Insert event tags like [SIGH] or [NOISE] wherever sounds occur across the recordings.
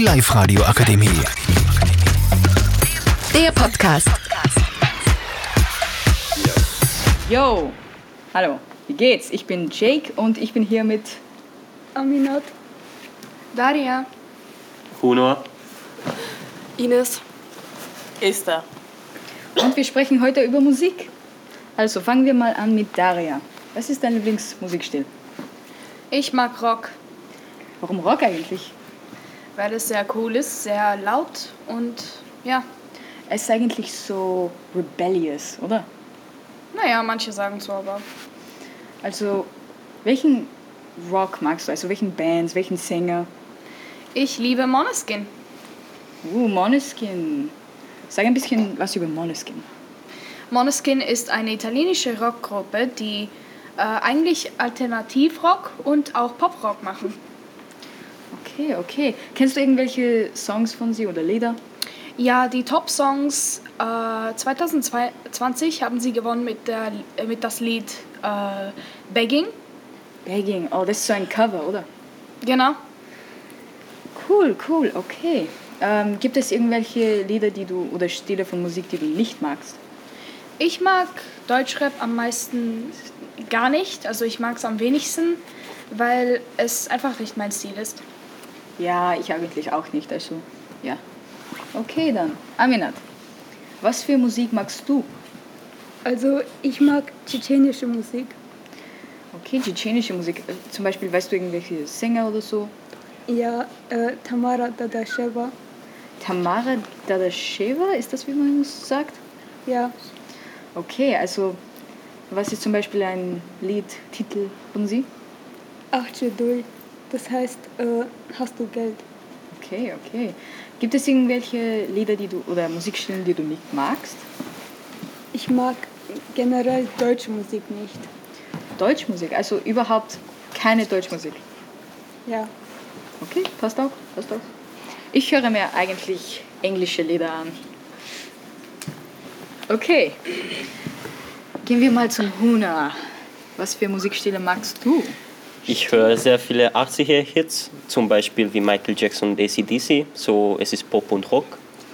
Die Live-Radio Akademie. Der Podcast. Yo, hallo, wie geht's? Ich bin Jake und ich bin hier mit Aminat. Daria. Hunor. Ines. Esther. und wir sprechen heute über Musik. Also fangen wir mal an mit Daria. Was ist dein Lieblingsmusikstil? Ich mag Rock, Warum Rock eigentlich? Weil es sehr cool ist, sehr laut und ja, Es ist eigentlich so rebellious, oder? naja, manche sagen so, aber Also, welchen Rock magst du? Also, welchen Bands, welchen Sänger? ich liebe Måneskin. Uh, Måneskin. Sag ein bisschen was über Måneskin. Måneskin ist eine italienische Rockgruppe, die äh, eigentlich Alternativrock und auch Poprock machen. Okay, okay. Kennst du irgendwelche Songs von sie oder Lieder? Ja, die Top-Songs äh, 2020 haben sie gewonnen mit, der, äh, mit das Lied äh, Begging. Begging. Oh, das ist so ein Cover, oder? Genau. Cool, cool, okay. Ähm, gibt es irgendwelche Lieder, die du oder Stile von Musik, die du nicht magst? Ich mag Deutschrap am meisten gar nicht. Also ich mag es am wenigsten, weil es einfach nicht mein Stil ist. Ja, ich eigentlich auch nicht. Also, ja. Okay, dann. Aminat, was für Musik magst du? Also ich mag tschetschenische Musik. Okay, tschetschenische Musik. Äh, Zum Beispiel, weißt du irgendwelche Sänger oder so? Ja, äh, Tamara Dadasheva. Tamara Dadasheva, ist das, wie man es sagt? Ja, Okay, also, was ist zum Beispiel ein Liedtitel von sie? Achjedui. Das heißt, äh, hast du Geld? Okay, okay. Gibt es irgendwelche Lieder, die du oder Musikstile, die du nicht magst? Ich mag generell deutsche Musik nicht. Deutschmusik, also überhaupt keine Deutschmusik. Ja, Okay, passt auch, passt auch. Ich höre mir eigentlich englische Lieder an. Okay. Gehen wir mal zum Huna. Was für Musikstile magst du? Ich höre sehr viele 80er-Hits, zum Beispiel wie Michael Jackson und ACDC. So, es ist Pop und Rock.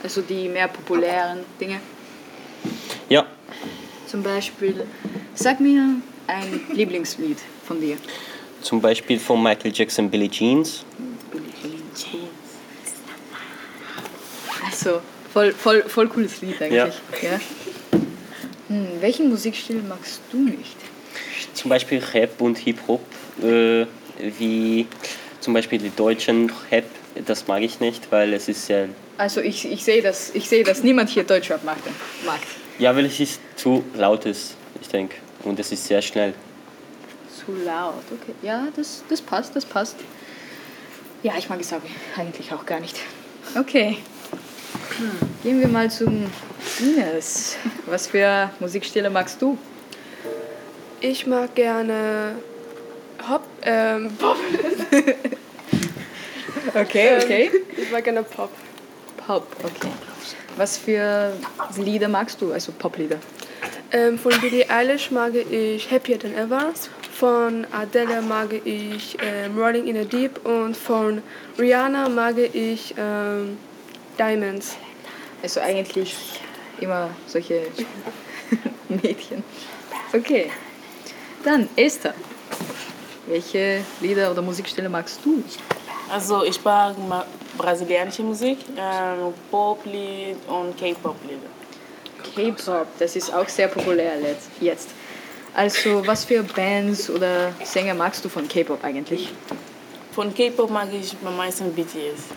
Also die mehr populären Dinge. Ja, Zum Beispiel, sag mir ein Lieblingslied von dir. zum Beispiel von Michael Jackson Billie Jeans. Also, voll, voll, voll cooles Lied eigentlich. Ja. Hm, welchen Musikstil magst du nicht? Zum Beispiel Rap und Hip-Hop, äh, wie zum Beispiel die deutschen Rap. Das mag ich nicht, weil es ist sehr... Also ich, ich sehe, dass, ich sehe, dass niemand hier Deutschrap mag. mag. Ja, weil es ist zu laut ist, ich denke. Und es ist sehr schnell. Zu laut, okay. Ja, das, das passt, das passt. Ja, ich mag es aber eigentlich auch gar nicht. Okay. Hm, Gehen wir mal zum Ines. Was für Musikstile magst du? Ich mag gerne Hop, ähm, Pop. [LAUGHS] Okay, okay. Ich mag gerne Pop. Pop, okay. Was für Lieder magst du, also Poplieder? Ähm, von Billie Eilish mag ich Happier Than Ever. Von Adele mag ich ähm, Rolling in the Deep und von Rihanna mag ich ähm, Diamonds. Also eigentlich immer solche [LAUGHS] Mädchen. Okay. Dann Esther. Welche Lieder oder Musikstile magst du? Also ich mag ma- brasilianische Musik, ähm, Poplied und K-Pop-Lieder. K-Pop, das ist auch sehr populär jetzt. Also, was für Bands oder Sänger magst du von K-Pop eigentlich? Von K-Pop mag ich am meisten BTS.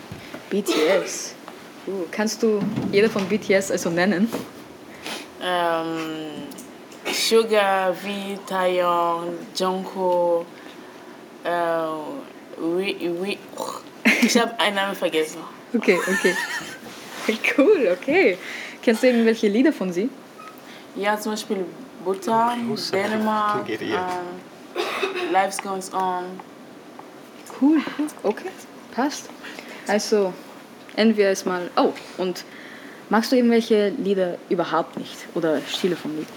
BTS. Uh, kannst du jeder von BTS also nennen? Ähm, Sugar, V, Taeyong, Jungkook, äh, Wi, Wi, [LAUGHS] ich habe einen Namen vergessen. Okay, okay. Cool, okay. Kennst du irgendwelche Lieder von sie? Ja, zum Beispiel Bhutan, Dänemark, ähm, Life's Goes On. Cool, cool. Okay, passt. Also, enden wir es mal. Oh, und magst du irgendwelche Lieder überhaupt nicht? Oder Stile von Lied?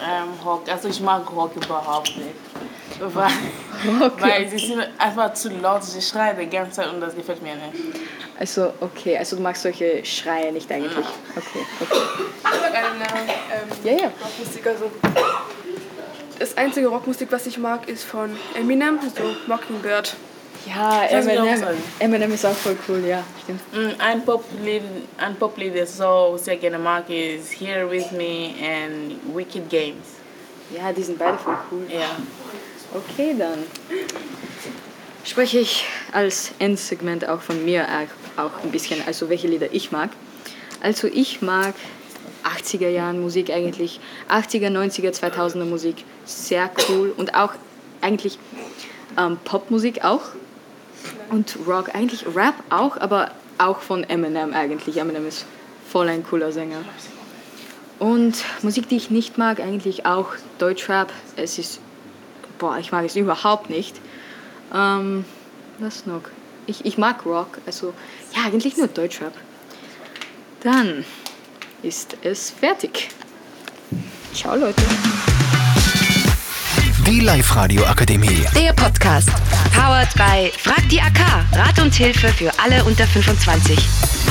Ähm, Rock, also ich mag Rock überhaupt nicht. Weil, [LAUGHS] Okay. weil sie sind einfach zu laut, sie schreien die ganze Zeit und das gefällt mir nicht. Also, okay, also du magst solche Schreie nicht eigentlich. Okay, okay. Ich mag einen ähm, Ja, ja. Rockmusik. Also das einzige Rockmusik, was ich mag, ist von Eminem, so Mockingbird. Ja, Eminem. Eminem ist auch voll cool, ja, stimmt. Mm, Ein Poplied, ein Poplied, das ich so sehr gerne mag, ist Here With Me and Wicked Games. Ja, die sind beide voll cool. Ja. Okay, dann spreche ich als Endsegment auch von mir auch- ein bisschen, also welche Lieder ich mag. Also ich mag 80er Jahren Musik eigentlich, 80er, 90er, 2000er Musik, sehr cool und auch eigentlich ähm, Popmusik auch und Rock, eigentlich Rap auch, aber auch von Eminem eigentlich. Eminem ist voll ein cooler Sänger. Und Musik, die ich nicht mag, eigentlich auch Deutschrap. Es ist, boah, ich mag es überhaupt nicht. Ähm, was noch? Ich, ich mag Rock, also ja, eigentlich nur Deutschrap. Dann ist es fertig. Ciao, Leute. Die Live-Radio Akademie. Der Podcast. Powered by Frag die AK. Rat und Hilfe für alle unter 25.